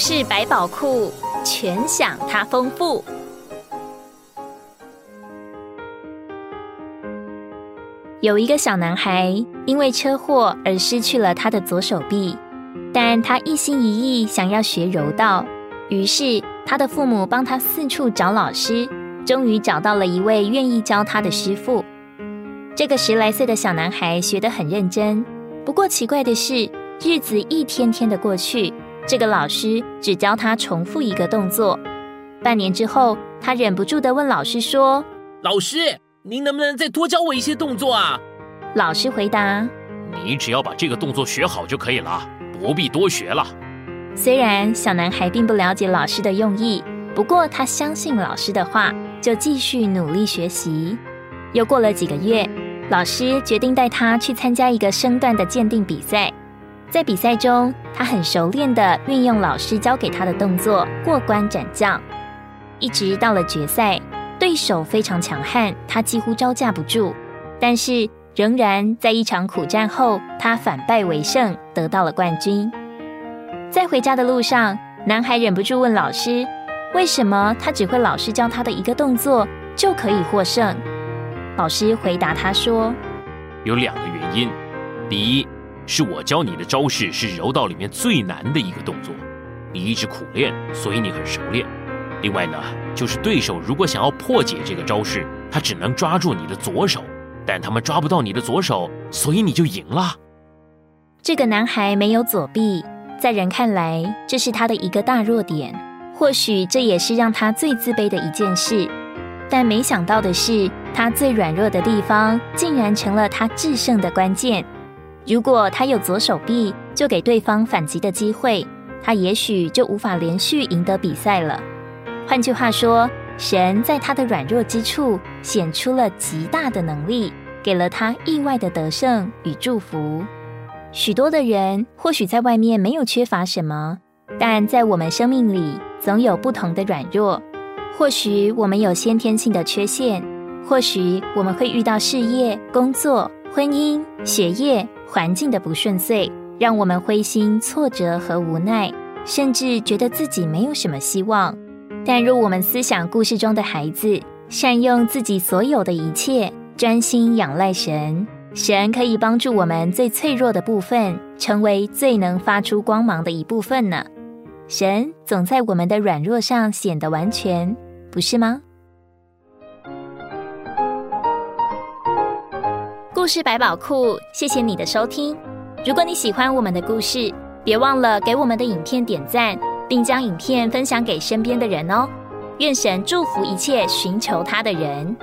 事百宝库全享它丰富。有一个小男孩因为车祸而失去了他的左手臂，但他一心一意想要学柔道，于是他的父母帮他四处找老师，终于找到了一位愿意教他的师傅。这个十来岁的小男孩学得很认真，不过奇怪的是，日子一天天的过去，这个老师只教他重复一个动作。半年之后，他忍不住的问老师说：“老师。”您能不能再多教我一些动作啊？老师回答：“你只要把这个动作学好就可以了，不必多学了。”虽然小男孩并不了解老师的用意，不过他相信老师的话，就继续努力学习。又过了几个月，老师决定带他去参加一个身段的鉴定比赛。在比赛中，他很熟练的运用老师教给他的动作，过关斩将，一直到了决赛。对手非常强悍，他几乎招架不住，但是仍然在一场苦战后，他反败为胜，得到了冠军。在回家的路上，男孩忍不住问老师：“为什么他只会老师教他的一个动作就可以获胜？”老师回答他说：“有两个原因，第一是我教你的招式是柔道里面最难的一个动作，你一直苦练，所以你很熟练。”另外呢，就是对手如果想要破解这个招式，他只能抓住你的左手，但他们抓不到你的左手，所以你就赢了。这个男孩没有左臂，在人看来这是他的一个大弱点，或许这也是让他最自卑的一件事。但没想到的是，他最软弱的地方竟然成了他制胜的关键。如果他有左手臂，就给对方反击的机会，他也许就无法连续赢得比赛了。换句话说，神在他的软弱之处显出了极大的能力，给了他意外的得胜与祝福。许多的人或许在外面没有缺乏什么，但在我们生命里总有不同的软弱。或许我们有先天性的缺陷，或许我们会遇到事业、工作、婚姻、学业、环境的不顺遂，让我们灰心、挫折和无奈，甚至觉得自己没有什么希望。但若我们思想故事中的孩子，善用自己所有的一切，专心仰赖神，神可以帮助我们最脆弱的部分，成为最能发出光芒的一部分呢。神总在我们的软弱上显得完全，不是吗？故事百宝库，谢谢你的收听。如果你喜欢我们的故事，别忘了给我们的影片点赞。并将影片分享给身边的人哦。愿神祝福一切寻求他的人。